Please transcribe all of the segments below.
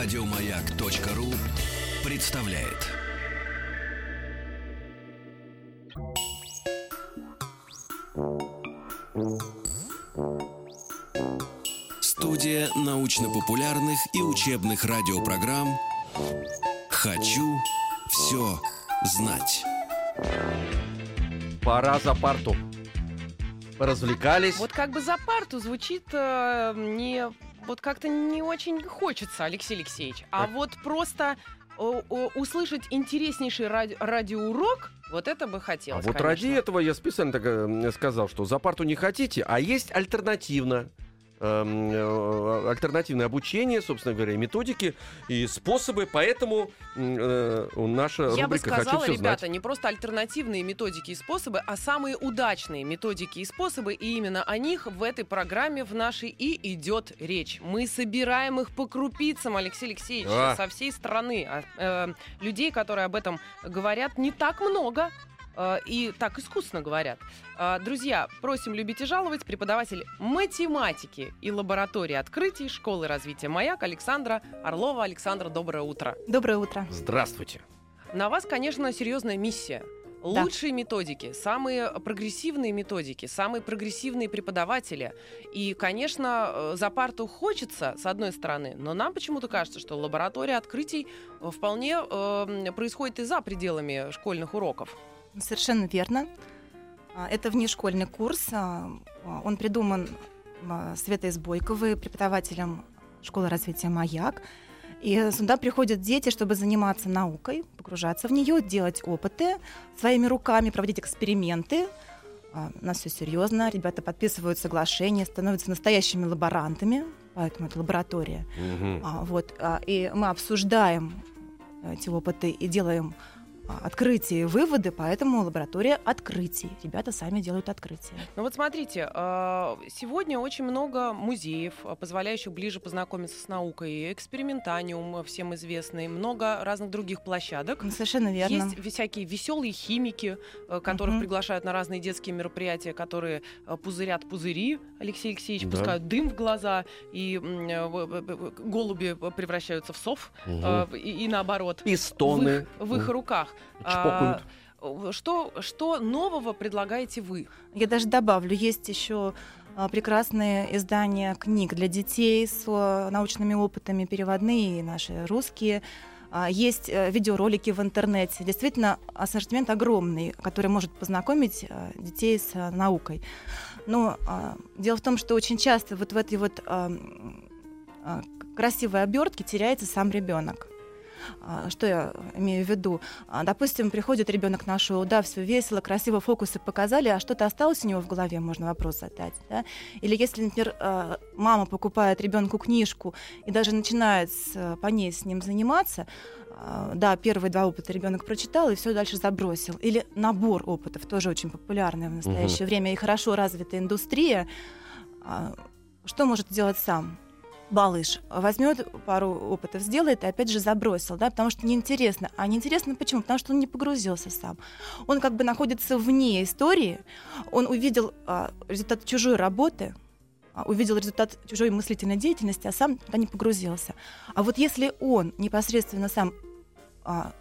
Радиомаяк.ру представляет. Студия научно-популярных и учебных радиопрограмм «Хочу все знать». Пора за парту. Развлекались. Вот как бы за парту звучит э, не вот как-то не очень хочется, Алексей Алексеевич. А Так. вот просто услышать интереснейший ради- радиоурок, вот это бы А хотелось. вот конечно. ради этого я специально так, э, сказал, что за парту не хотите, а есть альтернативно. Эм, э, альтернативное обучение, собственно говоря, и методики и способы, поэтому э, наша Я бы рубрика «Хочу сказала, все ребята, знать». не просто альтернативные методики и способы, а самые удачные методики и способы, и именно о них в этой программе в нашей и идет речь. Мы собираем их по крупицам, Алексей Алексеевич, А. со всей страны. А, э, людей, которые об этом говорят, не так много. Э, И так искусно говорят. А, Друзья, просим любить и жаловать. Преподаватель математики и лаборатории открытий школы развития «Маяк» Александра Орлова. Александра, доброе утро. Доброе утро. Здравствуйте. На вас, конечно, серьезная миссия. Да. Лучшие методики, самые прогрессивные методики, самые прогрессивные преподаватели. И, конечно, э, за парту хочется, с одной стороны, но нам почему-то кажется, что лаборатория открытий э, вполне э, происходит и за пределами школьных уроков. Совершенно верно. А, Это внешкольный курс. а, а, Он придуман Светой Сбойковой, преподавателем школы развития «Маяк». И сюда приходят дети, чтобы заниматься наукой, погружаться в нее, делать опыты своими руками, проводить эксперименты. У нас все серьезно. Ребята подписывают соглашения, становятся настоящими лаборантами, поэтому это лаборатория. А, вот, а, и мы обсуждаем эти опыты и делаем открытия и выводы, поэтому лаборатория открытий. Ребята сами делают открытия. Ну вот смотрите, э, сегодня очень много музеев, э, позволяющих ближе познакомиться с наукой. Экспериментаниум э, всем известный, много разных других площадок. Ну, Совершенно верно. Есть всякие веселые химики, которых Мгм. приглашают на разные детские мероприятия, которые пузырят пузыри, Алексей Алексеевич, Да. пускают дым в глаза, и голуби превращаются в сов, э, и, и наоборот. И стоны. В их, в их руках. Чпокают. А, что, что нового предлагаете вы? Я даже добавлю, есть еще а, прекрасные издания книг для детей с а, научными опытами, переводные, и наши русские. Есть э, видеоролики в интернете. Действительно, ассортимент огромный, который может познакомить детей с наукой. Но дело в том, что очень часто вот в этой вот красивой обертке теряется сам ребенок. А, Что я имею в виду? А, Допустим, приходит ребенок на шоу, да, все весело, красиво фокусы показали, а что-то осталось у него в голове, можно вопрос задать. Да? Или если, например, а, мама покупает ребенку книжку и даже начинает по ней с ним заниматься, да, первые два опыта ребенок прочитал и все дальше забросил. Или набор опытов, тоже очень популярная в настоящее время и хорошо развитая индустрия. Что может сделать сам? Балыш возьмет пару опытов, сделает и опять же забросил, да, потому что неинтересно. А неинтересно почему? Потому что он не погрузился сам. Он как бы находится вне истории, он увидел а, результат чужой работы, а, увидел результат чужой мыслительной деятельности, а сам туда не погрузился. А вот если он непосредственно сам а,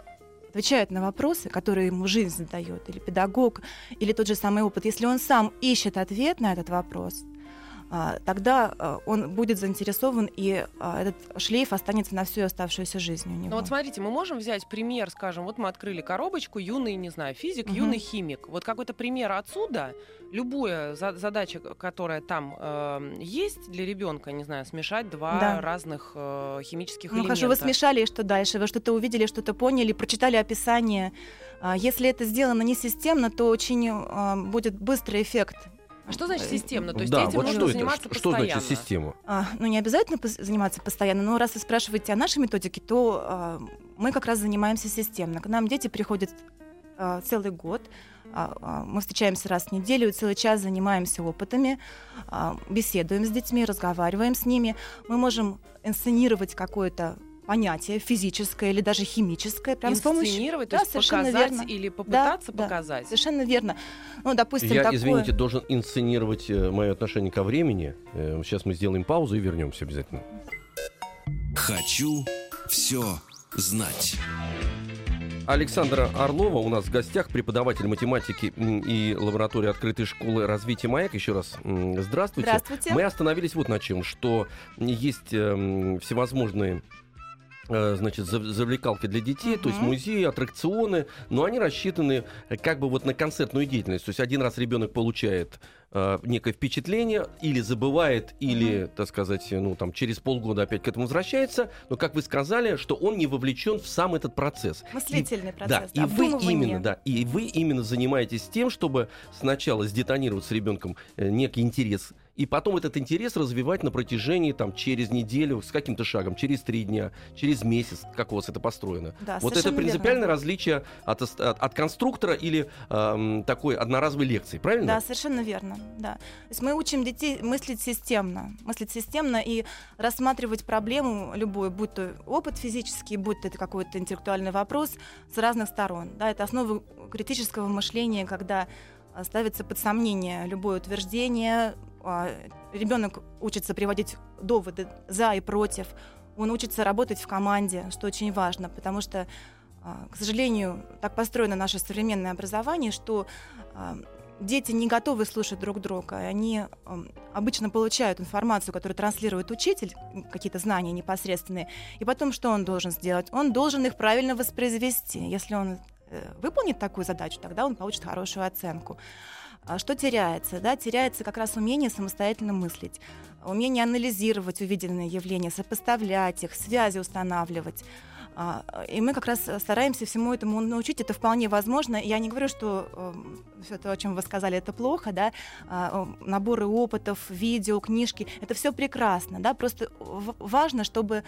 отвечает на вопросы, которые ему жизнь задает, или педагог, или тот же самый опыт, если он сам ищет ответ на этот вопрос, тогда а, он будет заинтересован, и а, этот шлейф останется на всю оставшуюся жизнь у него. Ну вот смотрите, мы можем взять пример, скажем, вот мы открыли коробочку, юный, не знаю, физик, Мгм. юный химик. Вот какой-то пример отсюда, любая за- задача, которая там э, есть для ребенка, не знаю, смешать два Да. разных э, химических Ну элемента. хорошо, вы смешали, и что дальше? Вы что-то увидели, что-то поняли, прочитали описание. А, Если это сделано не системно, то очень а, будет быстрый эффект. А что значит системно? То есть да, этим вот нужно что это? заниматься Что, что постоянно. значит система? А, ну, не обязательно заниматься постоянно, но раз вы спрашиваете о нашей методике, то а, мы как раз занимаемся системно. К нам дети приходят а, целый год, а, а, мы встречаемся раз в неделю, целый час занимаемся опытами, а, беседуем с детьми, разговариваем с ними. Мы можем инсценировать какое-то понятие физическое или даже химическое, прям с помощью... Да, есть совершенно показать верно. или попытаться да. показать. Совершенно верно. Ну, допустим, Я, такое... извините, должен инсценировать мое отношение ко времени. Э, Сейчас мы сделаем паузу и вернемся обязательно. Хочу все знать. Александра Орлова у нас в гостях, преподаватель математики и лаборатории открытой школы развития «Маяк». Еще раз здравствуйте. Здравствуйте. Мы остановились вот на чем, что есть э, всевозможные Э, значит, завлекалки для детей, uh-huh. то есть музеи, аттракционы, но они рассчитаны э, как бы вот на концертную деятельность. То есть один раз ребенок получает э, некое впечатление, или забывает, или, uh-huh. так сказать, ну там через полгода опять к этому возвращается, но как вы сказали, что он не вовлечен в сам этот процесс. Мыслительный и, процесс. Да, и вы именно, да, и вы именно занимаетесь тем, чтобы сначала сдетонировать с ребенком э, некий интерес и потом этот интерес развивать на протяжении, там, через неделю, с каким-то шагом, через три дня, через месяц, как у вас это построено. Да, вот это принципиальное верно. различие от, от, от конструктора или э, такой одноразовой лекции, правильно? Да, совершенно верно, да. То есть мы учим детей мыслить системно, мыслить системно и рассматривать проблему любую, будь то опыт физический, будь то это какой-то интеллектуальный вопрос, с разных сторон. Да, это основа критического мышления, когда ставится под сомнение любое утверждение, ребенок учится приводить доводы за и против, он учится работать в команде, что очень важно, потому что, а, к сожалению, так построено наше современное образование, что а, дети не готовы слушать друг друга. Они обычно получают информацию, которую транслирует учитель, какие-то знания непосредственные, и потом что он должен сделать? Он должен их правильно воспроизвести. Если он э, выполнит такую задачу, тогда он получит хорошую оценку. А что теряется? Да? Теряется как раз умение самостоятельно мыслить, умение анализировать увиденные явления, сопоставлять их, связи устанавливать. А, и мы как раз стараемся всему этому научить. Это вполне возможно. Я не говорю, что э, все то, о чем вы сказали, это плохо, да. А, наборы опытов, видео, книжки, это все прекрасно, да. Просто важно, чтобы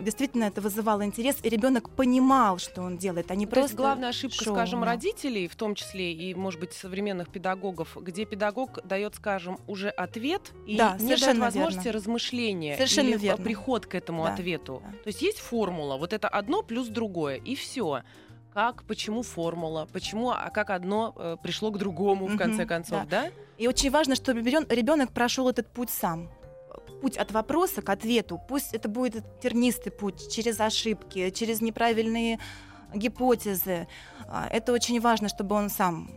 действительно это вызывало интерес, и ребенок понимал, что он делает, а не То просто. Есть главная ошибка, шоу, скажем, родителей, в том числе и, может быть, современных педагогов, где педагог дает, скажем, уже ответ и да, не дает возможности верно. размышления совершенно или верно. приход к этому да, ответу. Да. То есть есть формула, вот это одно плюс другое, и все как, почему формула, почему, а как одно э, пришло к другому, в конце концов, да. да? И очень важно, чтобы ребенок прошел этот путь сам путь от вопроса к ответу. Пусть это будет тернистый путь через ошибки, через неправильные гипотезы. А, это очень важно, чтобы он сам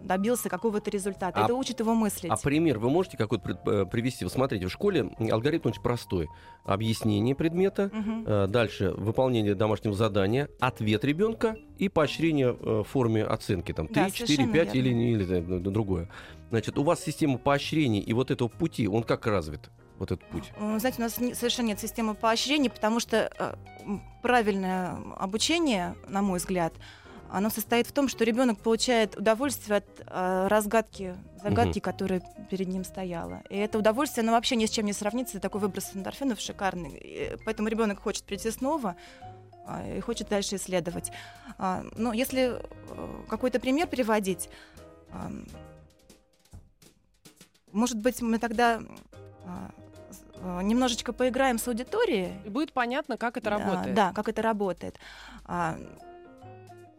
добился какого-то результата. А, это учит его мыслить. А пример вы можете какой-то э, привести? Вы смотрите, в школе алгоритм очень простой. Объяснение предмета, угу. дальше выполнение домашнего задания, ответ ребенка и поощрение э, в форме оценки. Там 3, да, 4, 5 или, или, или другое. Значит, у вас система поощрений и вот этого пути, он как развит? Вот этот путь? Знаете, у нас не, совершенно нет системы поощрений, потому что э, правильное обучение, на мой взгляд, оно состоит в том, что ребенок получает удовольствие от э, разгадки загадки, угу. которая перед ним стояла. И это удовольствие, оно вообще ни с чем не сравнится. Такой выброс эндорфинов шикарный. И поэтому ребенок хочет прийти снова э, и хочет дальше исследовать. А, но если э, какой-то пример приводить, э, может быть, мы тогда Э, немножечко поиграем с аудиторией. И будет понятно, как это работает. Да, как это работает. А,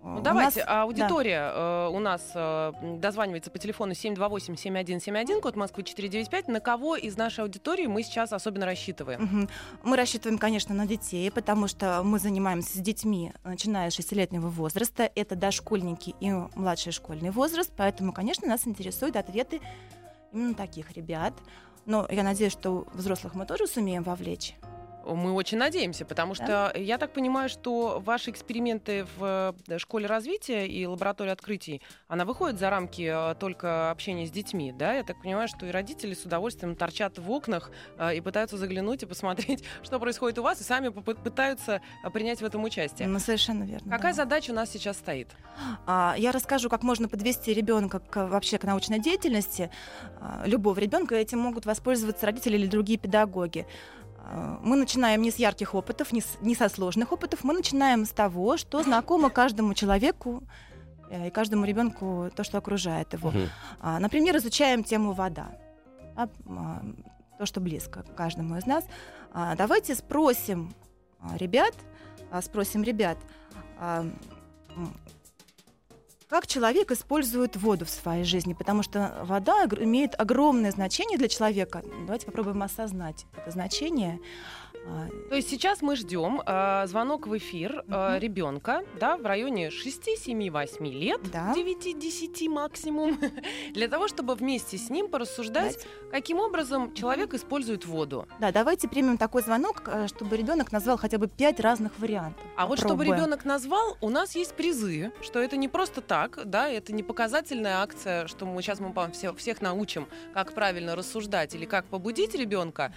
ну, давайте, нас, аудитория да. э, у нас э, дозванивается по телефону 728-7171, код Москвы 495. На кого из нашей аудитории мы сейчас особенно рассчитываем? Угу. Мы рассчитываем, конечно, на детей, потому что мы занимаемся с детьми, начиная с 6-летнего возраста. Это дошкольники и младший школьный возраст, поэтому, конечно, нас интересуют ответы именно таких ребят. Но я надеюсь, что взрослых мы тоже сумеем вовлечь. Мы очень надеемся, потому что да? я так понимаю, что ваши эксперименты в э, школе развития и лаборатории открытий, она выходит за рамки э, только общения с детьми, да? Я так понимаю, что и родители с удовольствием торчат в окнах э, и пытаются заглянуть и посмотреть, что происходит у вас, и сами пытаются принять в этом участие. Ну, совершенно верно. Какая да. задача у нас сейчас стоит? А, я расскажу, как можно подвести ребенка к, вообще к научной деятельности. А, любого ребенка этим могут воспользоваться родители или другие педагоги. Мы начинаем не с ярких опытов, не, с, не со сложных опытов, мы начинаем с того, что знакомо каждому человеку э, и каждому ребенку то, что окружает его. Uh-huh. Например, изучаем тему вода, а, то, что близко каждому из нас. А, давайте спросим ребят, спросим ребят, как человек использует воду в своей жизни, потому что вода имеет огромное значение для человека. Давайте попробуем осознать это значение. А, То есть сейчас мы ждем э, звонок в эфир Мгм. ребенка, да, в районе 6, 7, 8 лет, Да. 9, 10 максимум, для того, чтобы вместе с ним порассуждать, дать. каким образом человек использует воду. Да, давайте примем такой звонок, э, чтобы ребенок назвал хотя бы пять разных вариантов. А вот чтобы Попробуем. ребенок назвал, у нас есть призы, что это не просто так, да, это не показательная акция, что мы сейчас мы вам все, всех научим, как правильно рассуждать или как побудить ребенка.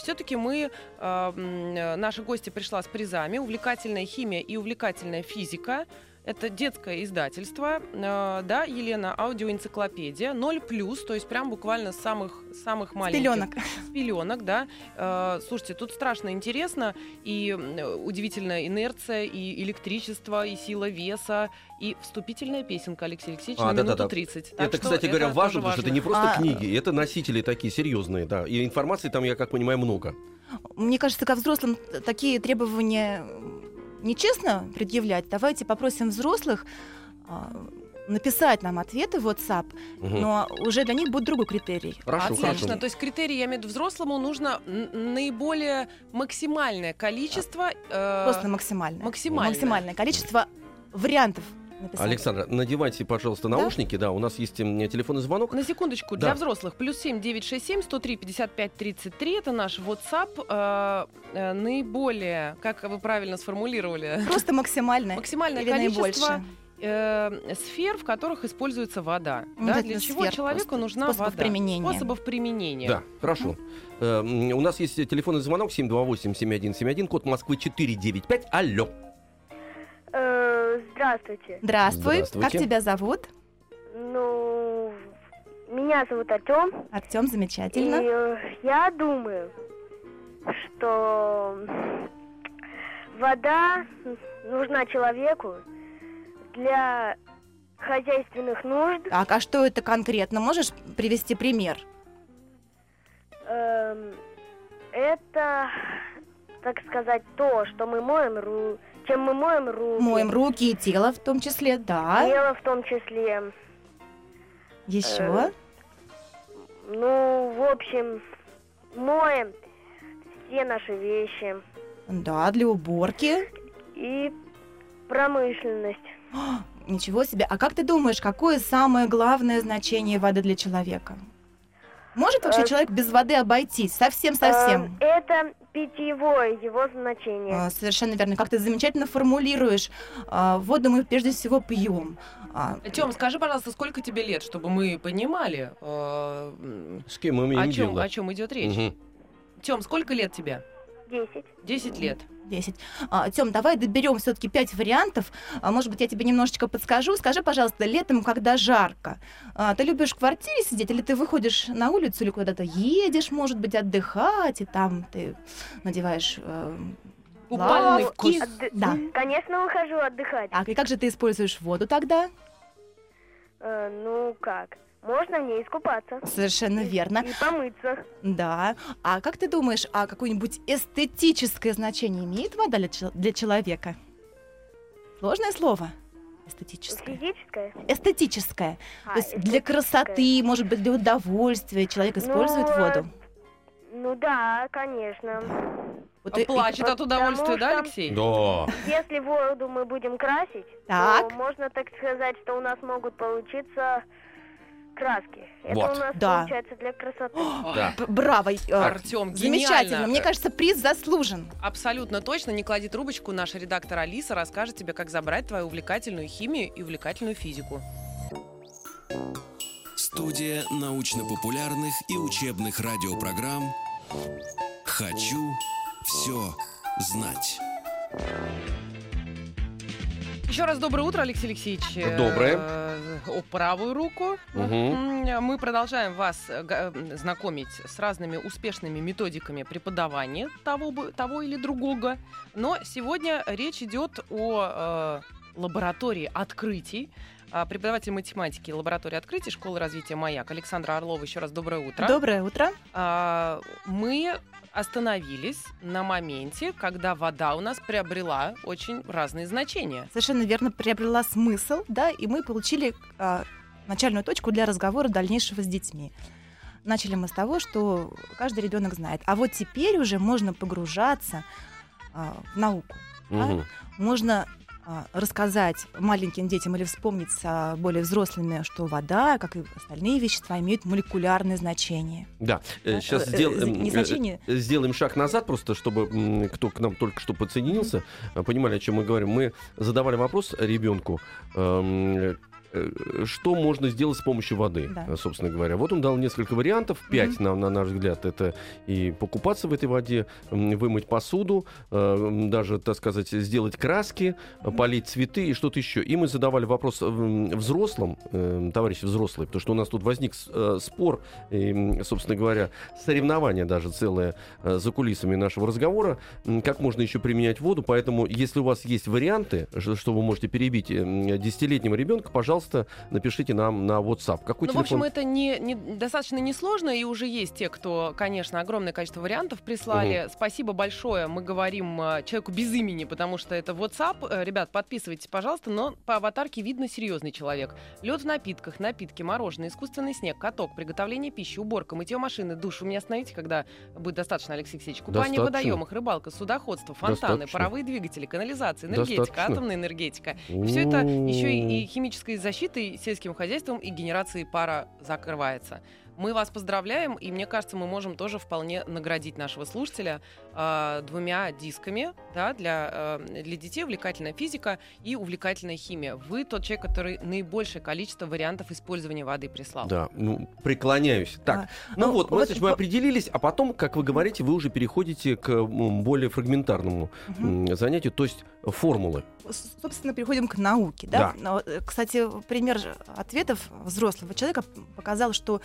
все-таки мы, э, э, наши гости пришла с призами, увлекательная химия и увлекательная физика. Это детское издательство, э, да, Елена, аудиоэнциклопедия, 0 плюс, то есть прям буквально с самых, самых маленьких пеленок. с пеленок, да. Э, слушайте, тут страшно интересно, и удивительная инерция, и электричество, и сила веса, и вступительная песенка А, Алексей Алексеевич на да-да-да. минуту 30. Так это, что кстати говоря, это важно, потому что это не просто А, книги, это носители такие серьезные, да. И информации там, я как понимаю, много. Мне кажется, ко взрослым такие требования нечестно предъявлять. Давайте попросим взрослых а, написать нам ответы в WhatsApp, Мгм. но уже для них будет другой критерий. Хорошо, Отлично. хорошо. То есть критерий, я имею в виду, взрослому нужно наиболее максимальное количество... э, Просто максимальное. максимальное. Максимальное количество вариантов написать. Александра, надевайте, пожалуйста, наушники, да, у нас есть м, телефонный звонок. На секундочку, Да. для взрослых. Плюс 7 967 103 55 33. Это наш WhatsApp. Э, э, наиболее, как вы правильно сформулировали, Просто максимальное. максимальное Или количество наибольшее. э, сфер, в которых используется вода. Ну, да, для чего сфер человеку просто. нужна Способов вода? применения. Способов применения. Да, хорошо. Э, м, у нас есть телефонный звонок 728-7171, код Москвы 495. Алло. Здравствуйте. Здравствуй. Здравствуйте. Как тебя зовут? Ну, меня зовут Артем. Артем, И замечательно. э, я думаю, что вода нужна человеку для хозяйственных нужд. Так, а что это конкретно? Можешь привести пример? Эм, Это, так сказать, то, что мы моем ру... чем мы моем руки. Моем руки и тело в том числе, да. Тело в том числе. Еще. Ну, в общем, моем все наши вещи Да, для уборки. и промышленность. Ничего себе. А как ты думаешь, какое самое главное значение воды для человека? Может вообще Э, человек без воды обойтись? Совсем-совсем. Э, Это питьевое его значение. А, Совершенно верно. Как ты замечательно формулируешь. А, Воду мы прежде всего пьем. А, Тем, скажи, пожалуйста, сколько тебе лет, чтобы мы понимали, э, С кем мы о имеем чем, дело? о чем идет речь. Мгм. Тем, сколько лет тебе? Десять. 10 лет. 10. А, Тем, давай доберем все-таки 5 вариантов. А, может быть, я тебе немножечко подскажу. Скажи, пожалуйста, летом, когда жарко, а, ты любишь в квартире сидеть или ты выходишь на улицу или куда-то едешь, может быть, отдыхать, и там ты надеваешь э, Купальный лавки? вкус. Отды- Да. Конечно, выхожу отдыхать. Так, и как же ты используешь воду тогда? Э, ну как? Можно в ней искупаться. Совершенно верно. И помыться. Да. А как ты думаешь, а какое-нибудь эстетическое значение имеет вода для, для человека? Сложное слово? Эстетическое. Физическое. Эстетическое. А, То есть для эстетическое. красоты, может быть, для удовольствия человек использует Ну, воду. Ну да, конечно. Вот и- и- Плачет от удовольствия, да, что- Алексей? Да. Если воду мы будем красить, Так. то можно так сказать, что у нас могут получиться краски. Это Вот. у нас Да. получается для красоты. Да. Б- Браво. э, Артем, Замечательно. Мне кажется, приз заслужен. Абсолютно точно. Не клади трубочку. Наша редактор Алиса расскажет тебе, как забрать твою увлекательную химию и увлекательную физику. Студия научно-популярных и учебных радиопрограмм «Хочу все знать». Еще раз доброе утро, Алексей Алексеевич. Э, Доброе. О правую руку. М, Мы продолжаем вас э, э, знакомить с разными успешными методиками преподавания того, того или другого. Но сегодня речь идет о э, лаборатории открытий. А, Преподаватель математики лаборатории открытий школы развития «Маяк» Александра Орлова. Еще раз доброе утро. Доброе утро. А, мы остановились на моменте, когда вода у нас приобрела очень разные значения. Совершенно верно приобрела смысл, да, и мы получили а, начальную точку для разговора дальнейшего с детьми. Начали мы с того, что каждый ребенок знает. А вот теперь уже можно погружаться а, в науку. да. Мгм. Можно рассказать маленьким детям или вспомнить с а, более взрослыми, что вода, как и остальные вещества, имеют молекулярное значение. Да, сейчас э, э, не значение. сделаем шаг назад, просто чтобы кто к нам только что подсоединился, э, понимали, о чем мы говорим. Мы задавали вопрос ребенку, эм, э, что можно сделать с помощью воды, Да. э, собственно говоря. Вот он дал несколько вариантов, пять, на, на наш взгляд. Это и покупаться в этой воде, вымыть посуду, э, даже, так сказать, сделать краски, э, полить цветы и что-то еще. И мы задавали вопрос взрослым, э, товарищи взрослые, потому что у нас тут возник э, спор, и, собственно говоря, соревнование даже целое э, за кулисами нашего разговора, как можно еще применять воду. Поэтому, если у вас есть варианты, что вы можете перебить э, десятилетнего ребенка, пожалуйста, напишите нам на WhatsApp. Какой Ну, в телефон? общем, это не, не- достаточно несложно, и уже есть те, кто, конечно, огромное количество вариантов прислали. Спасибо большое. Мы говорим э, человеку без имени, потому что это WhatsApp. Э, Ребят, подписывайтесь, пожалуйста, но по аватарке видно серьезный человек. Лед в напитках, напитки, мороженое, искусственный снег, каток, приготовление пищи, уборка, мытье машины, душ. Вы меня остановите, когда будет достаточно, Алексей Алексеевич. Купание в Достаточно. водоемах, рыбалка, судоходство, фонтаны, Достаточно. паровые двигатели, канализация, энергетика, Достаточно. атомная энергетика. Все это еще и, и химической защитой, сельским хозяйством и генерацией пара закрывается. Мы вас поздравляем, и мне кажется, мы можем тоже вполне наградить нашего слушателя э, двумя дисками да, для, э, для детей увлекательная физика и увлекательная химия. Вы тот человек, который наибольшее количество вариантов использования воды прислал. Да, ну, преклоняюсь. Так, А, ну, ну, вот, мы, вот значит, мы определились, а потом, как вы говорите, вы уже переходите к более фрагментарному м, занятию, то есть формулы. Собственно, переходим к науке. Да? Но, э, Кстати, пример ответов взрослого человека показал, что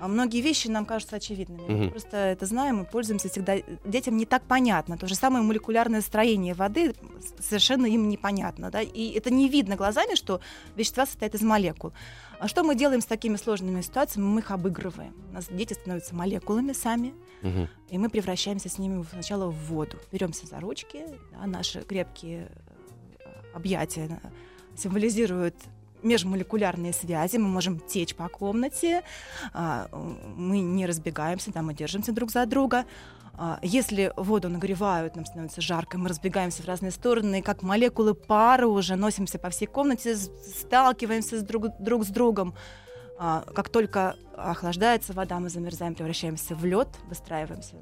а, многие вещи нам кажутся очевидными. Мгм. Мы просто это знаем и пользуемся всегда. Детям не так понятно. То же самое молекулярное строение воды совершенно им непонятно. Да? И это не видно глазами, что вещества состоят из молекул. А что мы делаем с такими сложными ситуациями? Мы их обыгрываем. У нас дети становятся молекулами сами, Мгм. и мы превращаемся с ними сначала в воду. Беремся за ручки, да, наши крепкие э, объятия э, символизируют межмолекулярные связи, мы можем течь по комнате, а, мы не разбегаемся, да, мы держимся друг за друга. А, Если воду нагревают, нам становится жарко, мы разбегаемся в разные стороны, как молекулы пара уже носимся по всей комнате, сталкиваемся с друг, друг с другом. А, Как только охлаждается вода, мы замерзаем, превращаемся в лед, выстраиваемся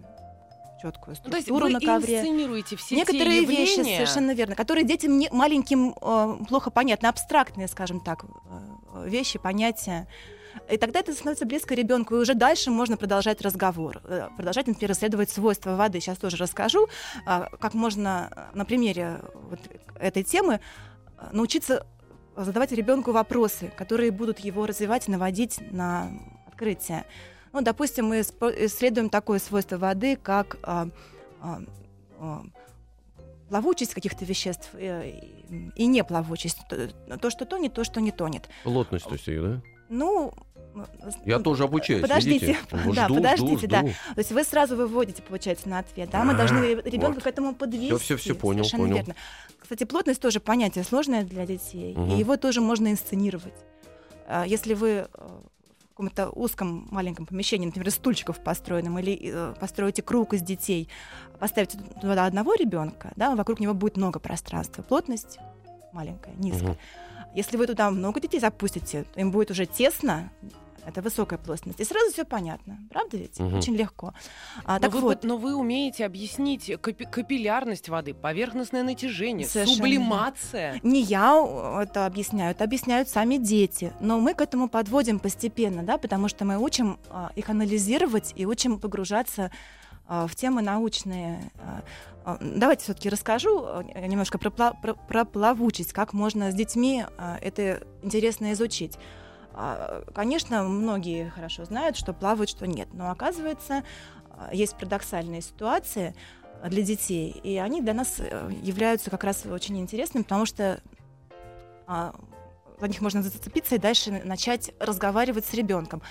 четкую Ну, то есть структуру вы на ковре. инсценируете все Некоторые те вещи совершенно верно, которые детям не- маленьким э, плохо понятны, абстрактные, скажем так, э, вещи, понятия. И тогда это становится близко ребенку, и уже дальше можно продолжать разговор, э, продолжать, например, исследовать свойства воды. Сейчас тоже расскажу, а, как можно э, на примере вот этой темы э, научиться задавать ребенку вопросы, которые будут его развивать наводить на открытие. Ну, допустим, мы исследуем такое свойство воды, как а, а, а, плавучесть каких-то веществ э, и, и неплавучесть. То, то, что тонет, то, что не тонет. Плотность, то есть, да? Ну, Я ну, тоже обучаюсь. Подождите? Вот да, жду, подождите, жду, да. жду. То есть вы сразу выводите, получается, на ответ, да? Мы А, должны ребенка вот. к этому подвести. Всё-всё-всё, понял, Совершенно понял. верно. Кстати, плотность тоже понятие сложное для детей, Мгм. и его тоже можно инсценировать. А, Если вы э, каком-то узком маленьком помещении, например, из стульчиков построенном, или э, построите круг из детей, поставите туда одного ребенка, да, вокруг него будет много пространства. Плотность маленькая, низкая. Мгм. Если вы туда много детей запустите, им будет уже тесно, это высокая плотность. И сразу все понятно. Правда ведь? Мгм. Очень легко. А, Но, так вы, вот, но вы умеете объяснить капи- капиллярность воды, поверхностное натяжение, Совершенно сублимация. не я э, это объясняю, это объясняют сами дети. Но мы к этому подводим постепенно, да, потому что мы учим а, их анализировать и учим погружаться а, в темы научные. А, а, Давайте все-таки расскажу э, немножко про, про- про плавучесть, как можно с детьми это интересно изучить. А, Конечно, многие хорошо знают, что плавают, что нет, но оказывается, а, есть парадоксальные ситуации для детей, и они для нас э, являются как раз очень интересными, потому что а, за них можно зацепиться и дальше начать разговаривать с ребенком.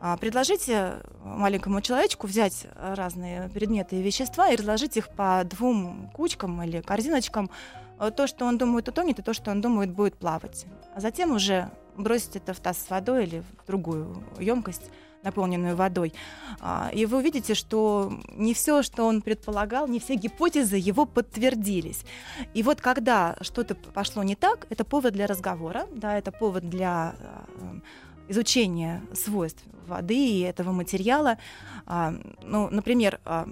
А, Предложите маленькому человечку взять разные предметы и вещества и разложить их по двум кучкам или корзиночкам. Э, То, что он думает, утонет, и то, что он думает, будет плавать. А затем уже бросить это в таз с водой или в другую емкость наполненную водой. А, И вы увидите, что не все, что он предполагал, не все гипотезы его подтвердились. И вот когда что-то пошло не так, это повод для разговора, да, это повод для а, изучения свойств воды и этого материала. А, Ну, например, а,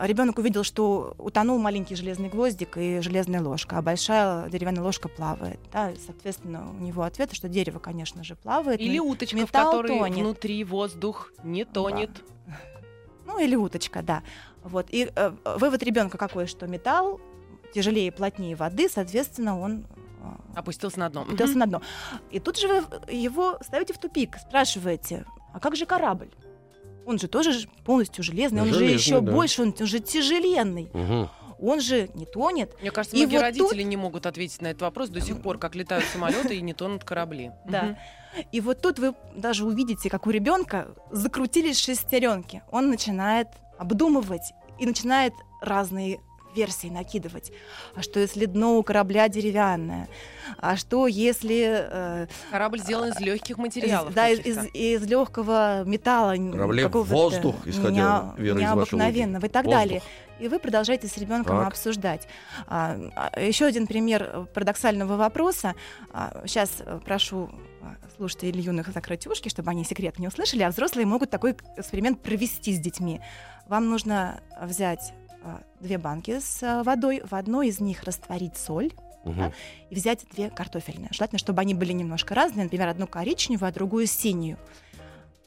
ребенок увидел, что утонул маленький железный гвоздик и железная ложка, а большая деревянная ложка плавает. Да, и, соответственно, у него ответ, что дерево, конечно же, плавает. Или уточка, в металл которой тонет. внутри воздух не тонет. Ну, или уточка, да. Вот. И э, вывод ребенка какой, что металл тяжелее и плотнее воды, соответственно, он э, Опустился на дно. опустился на дно. И тут же вы его ставите в тупик, спрашиваете, а как же корабль? Он же тоже полностью железный, он же Железный, еще да. больше, он же тяжеленный. Мгм. Он же не тонет. Мне кажется, И многие вот родители не могут ответить на этот вопрос до сих пор, как летают самолеты и не тонут корабли. Да. И вот тут вы даже увидите, как у ребенка закрутились шестеренки. Он начинает обдумывать и начинает разные версии накидывать. А что если дно у корабля деревянное? А что если э, Корабль сделан из легких материалов. да, из, каких-то. из легкого металла, Корабле воздух, исходя, неа- Вера, из вашей необыкновенного и так Воздух. далее. И вы продолжаете с ребенком Так. обсуждать. А, а, еще один пример э, парадоксального вопроса. сейчас прошу а, слушателей юных закрыть ушки, чтобы они секрет не услышали, а взрослые могут такой эксперимент провести с детьми. Вам нужно взять а, две банки с а, водой, в одной из них растворить соль, Мгм. и взять две картофельные. Желательно, чтобы они были немножко разные, например, одну коричневую, а другую синюю.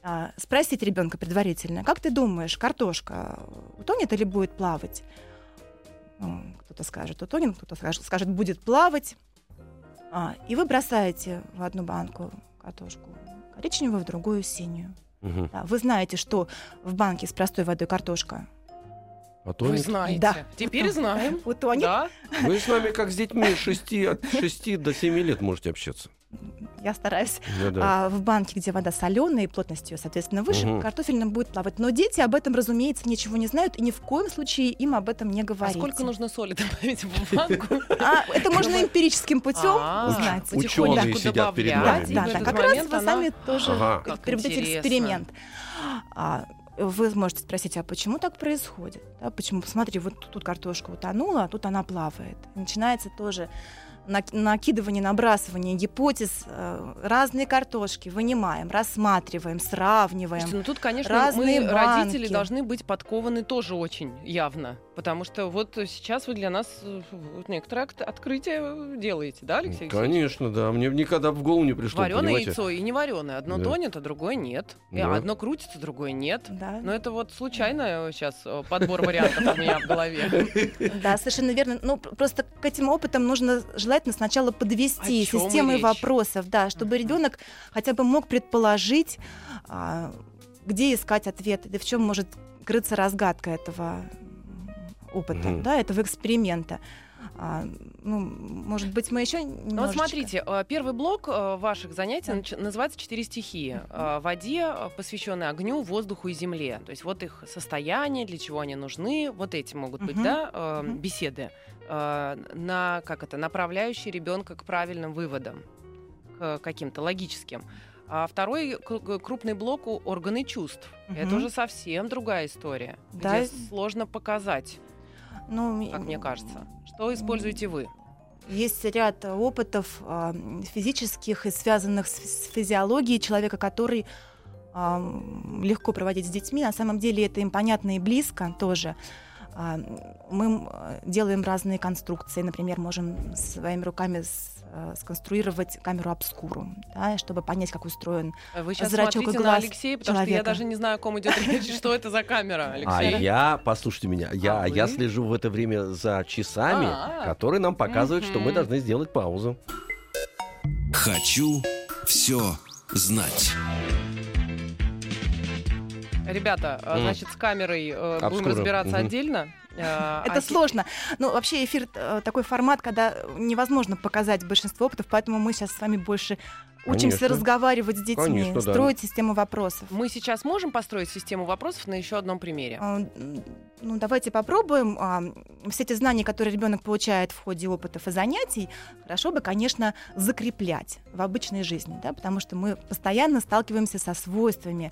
А, спросить ребенка предварительно, как ты думаешь, картошка утонет или будет плавать? Ну, кто-то скажет утонет, кто-то скажет, скажет будет плавать. А, и вы бросаете в одну банку картошку коричневую, в другую синюю. Мгм. Да, вы знаете, что в банке с простой водой картошка А Вы тонет? знаете. Да. Теперь знаем. утонет. Да. Вы с нами как с детьми 6, от 6 до 7 лет можете общаться. Я стараюсь. Да-да. А в банке, где вода соленая и плотность ее, соответственно, выше, Мгм. картофельным будет плавать. Но дети об этом, разумеется, ничего не знают, и ни в коем случае им об этом не А говорите. сколько нужно соли добавить в банку? А, это можно эмпирическим путем А, узнать. Ученые потихоньку сидят перед добавлять, нами, Да, да, как раз вы сами тоже интересно. эксперимент. Вы можете спросить, а почему так происходит? Да, почему, посмотри, вот тут картошка утонула, а тут она плавает. Начинается тоже нак- накидывание, набрасывание гипотез, э, разные картошки вынимаем, рассматриваем, сравниваем. Слушайте, ну тут, конечно, Разные мы, родители, банки. должны быть подкованы тоже очень явно. Потому что вот сейчас вы для нас э, вот некоторое открытие делаете, да, Алексей Алексеевич? Конечно, да. Мне никогда в голову не пришло, Вареное понимаете? яйцо и не вареное. Одно Да. тонет, а другое нет. И Да. Одно крутится, другое нет. Да. Но это вот случайно сейчас подбор вариантов у меня в голове. Да, совершенно верно. Ну, просто к этим опытам нужно желательно сначала подвести речь? вопросов, да, чтобы ребенок хотя бы мог предположить, а, где искать ответы, да в чем может крыться разгадка этого опыта, Мгм. да, этого эксперимента. А, ну, может быть, мы еще Ну вот немножечко... смотрите, э, первый блок э, ваших занятий называется «Четыре стихии». Э, Воде, посвященной огню, воздуху и земле. То есть вот их состояние, для чего они нужны, вот эти могут быть, Мгм. да, беседы, на, как это, направляющие ребенка к правильным выводам, к каким-то логическим. А второй кру- крупный блок у органы чувств. Это Мгм. уже совсем другая история, Да. где сложно показать, Ну, как мне кажется. Что используете вы? Есть ряд э, опытов м, физических и связанных с, физиологией человека, который м, легко проводить с детьми. На самом деле это им понятно и близко тоже. М, Мы э, делаем разные конструкции. Например, можем своими руками э, сконструировать камеру обскуру, да, чтобы понять, как устроен. Вы сейчас Зрачок и смотрите на глаз Алексея, потому что я человека. даже не знаю, о ком идет речь, что это за камера, А Алексей. я, послушайте меня, я, А я слежу в это время за часами, А. которые нам показывают, что мы должны сделать паузу. Хочу все знать. Ребята, э, значит, с камерой э, будем разбираться отдельно. Э, Это а те- сложно. Ну, вообще эфир э, такой формат, когда невозможно показать большинство опытов, поэтому мы сейчас с вами больше учимся Конечно. разговаривать с детьми, Конечно, да. строить систему вопросов. Мы сейчас можем построить систему вопросов на еще одном примере. А, Ну, давайте попробуем. А, Все эти знания, которые ребенок получает в ходе опытов и занятий, хорошо бы, конечно, закреплять в обычной жизни, да, потому что мы постоянно сталкиваемся со свойствами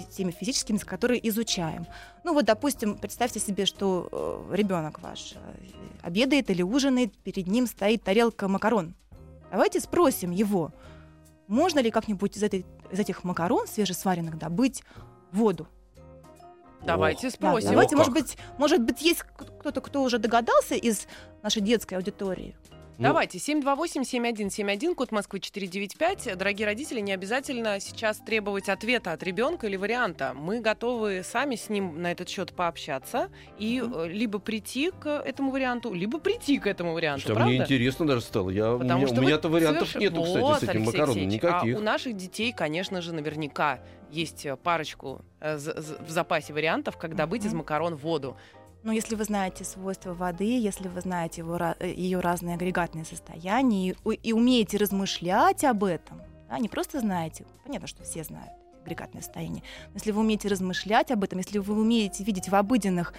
теми физическими, которые изучаем. Ну вот, допустим, представьте себе, что э, ребенок ваш э, обедает или ужинает, перед ним стоит тарелка макарон. Давайте спросим его, можно ли как-нибудь из, этой, из этих макарон свежесваренных добыть воду. Давайте Ох. Да, спросим. давайте, О, может как. быть, может быть, есть кто-то, кто уже догадался из нашей детской аудитории. Ну, Давайте, 728-7171, код Москвы 495. Дорогие родители, не обязательно сейчас требовать ответа от ребенка или варианта. Мы готовы сами с ним на этот счет пообщаться и э, либо прийти к этому варианту, либо прийти к этому варианту, Что, правда? мне интересно даже стало. Я, у меня, у меня-то вариантов соверш- нету, кстати, Вот, с этим макароном. Алексеевич, Никаких. А у наших детей, конечно же, наверняка есть э, парочку э, в запасе вариантов, как добыть из Мгм. макарон воду. Но если вы знаете свойства воды, если вы знаете его, э, ее разные агрегатные состояния и, и умеете размышлять об этом, да, не просто знаете, понятно, что все знают агрегатное состояние, но если вы умеете размышлять об этом, если вы умеете видеть в обыденных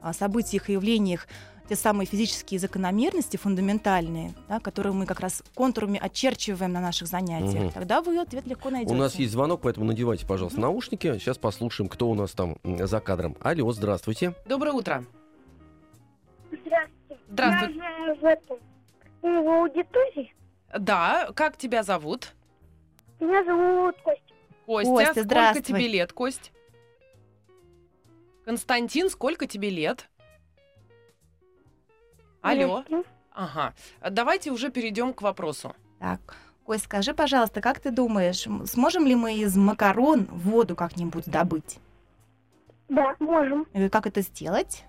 а, событиях и явлениях те самые физические закономерности фундаментальные, да, которые мы как раз контурами очерчиваем на наших занятиях, Мгм. тогда вы ответ легко найдете. У нас есть звонок, поэтому надевайте, пожалуйста, Мгм. наушники. Сейчас послушаем, кто у нас там за кадром. Алло, здравствуйте. Доброе утро. Здравствуйте. Здравствуй. Я в этом в аудитории. Да, как тебя зовут? Меня зовут Костя. Костя, Костя, сколько здравствуй. тебе лет, Кость? Константин, сколько тебе лет? Алло. Ага. Давайте уже перейдем к вопросу. Так, Кость, скажи, пожалуйста, как ты думаешь, сможем ли мы из макарон воду как-нибудь добыть? Да, можем. И как это сделать?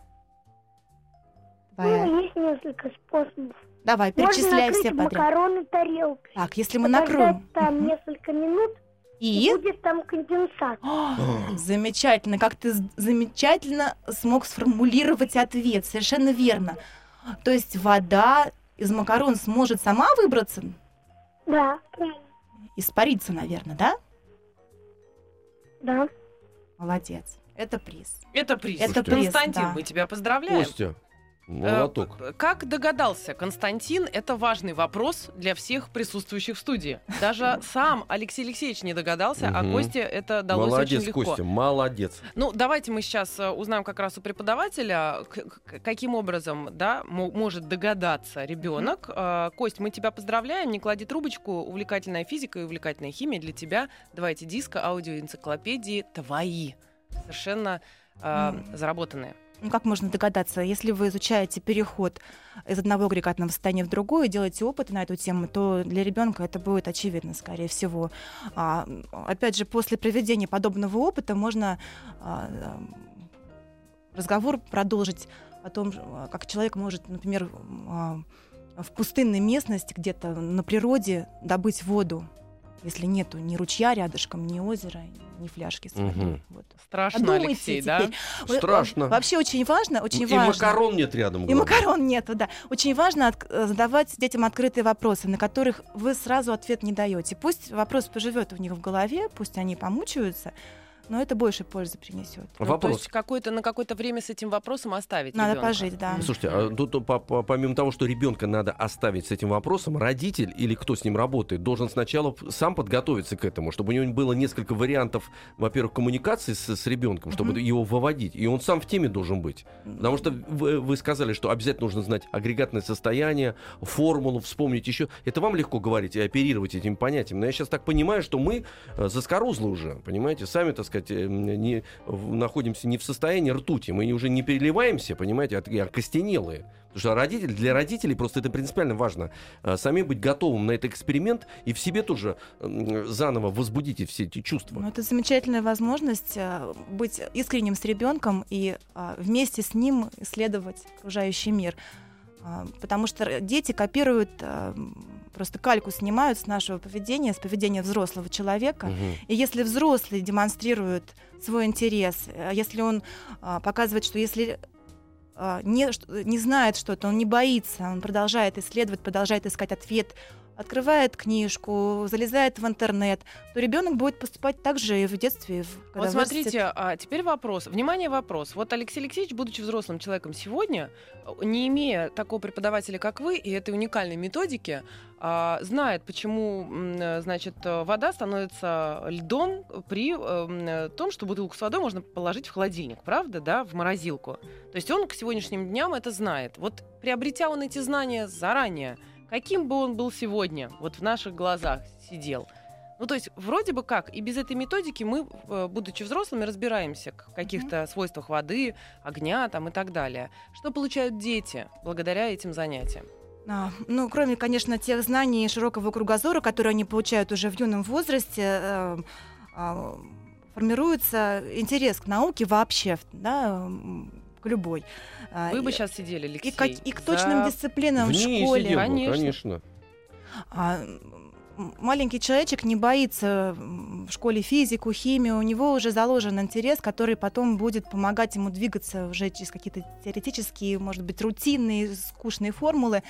Давай, Ну, есть несколько способов. давай Можно перечисляй накрыть все подряд. макароны тарелкой. Так, если мы накроем. там несколько минут, и И? будет там конденсат. О, замечательно, как ты замечательно смог сформулировать ответ. Совершенно верно. То есть вода из макарон сможет сама выбраться, Да, правильно. испариться, наверное, да? Да. Молодец. Это приз. Это приз. Это приз, Константин, да. мы тебя поздравляем. Костя, молоток. Э, Как догадался Константин, это важный вопрос для всех присутствующих в студии. Даже сам Алексей Алексеевич не догадался, а. Косте это далось молодец, очень легко. Костя, молодец. Ну, давайте мы сейчас э, узнаем как раз у преподавателя, каким образом, да, мо- может догадаться ребенок. Э, Кость, мы тебя поздравляем, не клади трубочку. Увлекательная физика и увлекательная химия для тебя. Давайте диска, аудиоэнциклопедии твои. Совершенно э, заработанные. Ну, как можно догадаться, если вы изучаете переход из одного агрегатного состояния в другое, делаете опыты на эту тему, то для ребенка это будет очевидно, скорее всего. А, опять же, после проведения подобного опыта можно а, ам, разговор продолжить о том, а, как человек может, например, а, в пустынной местности, где-то на природе добыть воду, если нету ни ручья рядышком, ни озера, ни фляжки с водой. Мгм. Вот. Страшно, Подумайте Алексей, теперь. да? Вы- Страшно. Вообще очень важно, очень И важно. макарон нет рядом. И главное. макарон нету, да. Очень важно от- э, задавать детям открытые вопросы, на которых вы сразу ответ не даете. Пусть вопрос поживет у них в голове, пусть они помучаются, но это больше пользы принесет. Ну, то Вопрос. есть какое-то, на какое-то время с этим вопросом оставить Надо ребёнка. пожить, да. Слушайте, а тут по- по- помимо того, что ребенка надо оставить с этим вопросом, родитель или кто с ним работает, должен сначала сам подготовиться к этому, чтобы у него было несколько вариантов, во-первых, коммуникации с, с ребенком, чтобы Мгм. его выводить. И он сам в теме должен быть. Потому что вы, вы сказали, что обязательно нужно знать агрегатное состояние, формулу, вспомнить еще. Это вам легко говорить и оперировать этим понятием. Но я сейчас так понимаю, что мы э, заскорузлы уже, понимаете, сами, так сказать, э, не, находимся не в состоянии ртути. Мы уже не переливаемся, понимаете, а такие окостенелые. Потому что родитель, для родителей просто это принципиально важно. э, Самим быть готовым на этот эксперимент и в себе тоже заново возбудите все эти чувства. Ну, это замечательная возможность э, быть искренним с ребенком и а, вместе с ним исследовать окружающий мир. А, Потому что дети копируют, а, просто кальку снимают с нашего поведения, с поведения взрослого человека. Мгм. И если взрослый демонстрирует свой интерес, э, если он а, показывает, что если а, не, не знает что-то, он не боится, он продолжает исследовать, продолжает искать ответ открывает книжку, залезает в интернет, то ребенок будет поступать так же и в детстве. и в- Вот вырастет. смотрите, а теперь вопрос. Внимание, вопрос. Вот Алексей Алексеевич, будучи взрослым человеком сегодня, э, не имея такого преподавателя, как вы, и этой уникальной методики, а, знает, почему, э, значит, э, вода становится льдом при том, что бутылку с водой можно положить в холодильник, правда, да, в морозилку. То есть он к сегодняшним дням это знает. Вот приобретя он эти знания заранее, каким бы он был сегодня, вот в наших глазах сидел, ну, то есть, вроде бы как, и без этой методики мы, э, будучи взрослыми, разбираемся в каких-то свойствах воды, огня там и так далее. Что получают дети благодаря этим занятиям? А, ну, кроме, конечно, тех знаний и широкого кругозора, которые они получают уже в юном возрасте, э, а, формируется интерес к науке вообще, да, к любой. А, Вы бы сейчас сидели, Алексей. и, к, и к точным за- дисциплинам В в школе. сидел бы, Конечно. конечно. А, маленький человечек не боится в школе физику, химию, у него уже заложен интерес, который потом будет помогать ему двигаться уже через какие-то теоретические, может быть, рутинные, скучные формулы,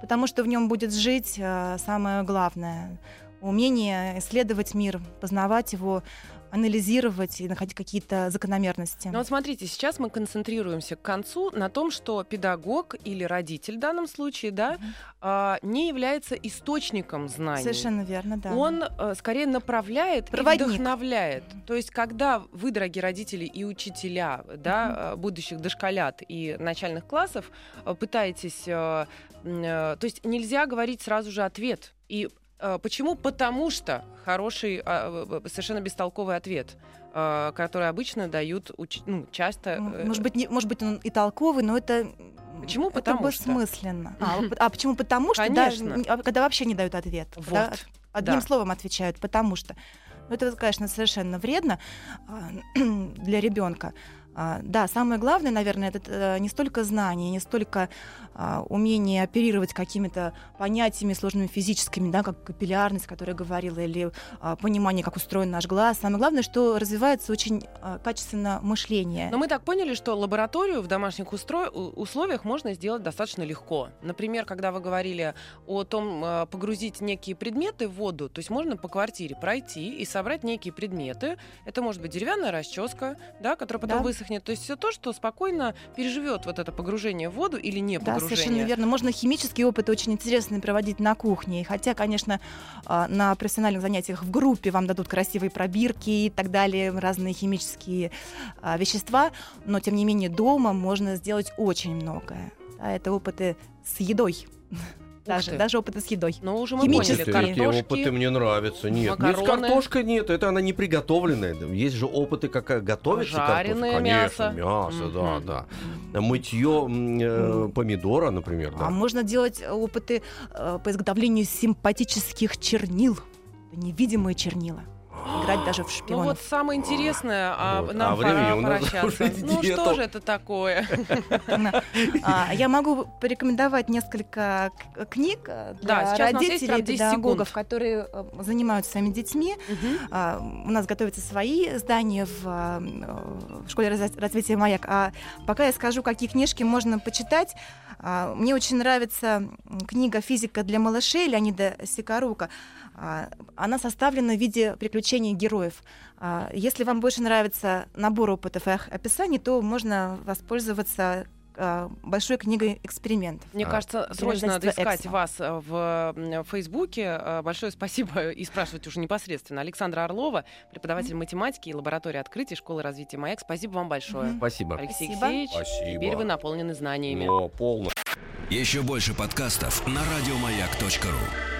потому что в нем будет жить а, самое главное умение исследовать мир, познавать его, анализировать и находить какие-то закономерности. Ну вот смотрите, сейчас мы концентрируемся к концу на том, что педагог или родитель в данном случае, да, а, не является источником знаний. Совершенно верно, да. Он э, скорее направляет Проводник. и вдохновляет. То есть, когда вы, дорогие родители и учителя, да, э, будущих дошколят и начальных классов, э, пытаетесь, то есть нельзя говорить сразу же ответ. И почему? Потому что хороший, а, совершенно бестолковый ответ, э, который обычно дают, ну, часто. Э, Может быть, не, может быть, он и толковый, но это Почему? Это Потому что. бессмысленно. А, вот- а почему? Потому что Конечно. да, н- а когда вообще не дают ответ. Когда Вот. одним Да. словом отвечают, потому что. Ну, это, конечно, совершенно вредно а, для ребенка. А, Да, самое главное, наверное, это э, не столько знание, не столько а, умение оперировать какими-то понятиями сложными физическими, да, как капиллярность, о которой я говорила, или а, понимание, как устроен наш глаз. Самое главное, что развивается очень качественно мышление. Но мы так поняли, что лабораторию в домашних устро- условиях можно сделать достаточно легко. Например, когда вы говорили о том, погрузить некие предметы в воду, то есть можно по квартире пройти и собрать некие предметы. Это может быть деревянная расческа, да, которая потом Да. высохнет. То есть все то, что спокойно переживет вот это погружение в воду или не Да, погружение. совершенно верно. Можно химические опыты очень интересные проводить на кухне. И Хотя, конечно, а, на профессиональных занятиях в группе вам дадут красивые пробирки и так далее, разные химические а, вещества, но тем не менее дома можно сделать очень многое. Да, это опыты с едой. Даже, даже опыты с едой. Но уже мы Химические. поняли, Эти опыты картошки. мне нравятся. Нет, нет, макароны. картошка нет, это она не приготовленная. Есть же опыты, как готовится Жареное картошка. мясо. Конечно, мясо, да, Мгм. да. Мытье э, помидора, например, А да. можно делать опыты э, по изготовлению симпатических чернил. Невидимые чернила. Играть даже в Ну шпионов. вот самое интересное, а Вот. нам А пора у нас прощаться. уже Ну нету. что же это такое? А, Я могу порекомендовать несколько книг э, для родителей, прям 10 педагогов, которые э, занимаются своими детьми. А, У нас готовятся свои здания в, а, э, в школе раз- развития «Маяк». А пока я скажу, какие книжки можно почитать. А, Мне очень нравится книга «Физика для малышей» Леонида Сикорука. А, Она составлена в виде приключений героев. А, Если вам больше нравится набор опытов и описаний, то можно воспользоваться а, большой книгой экспериментов. Мне А. кажется, срочно надо искать «Эксмо». вас в Фейсбуке. Большое спасибо и спрашивать уже непосредственно. Александра Орлова, преподаватель математики и лаборатории открытий школы развития МАЭК. Спасибо вам большое. Мгм. Спасибо. Алексей Спасибо. Алексеевич, Спасибо. теперь вы наполнены знаниями. О, полно. Еще больше подкастов на радиомаяк.ру.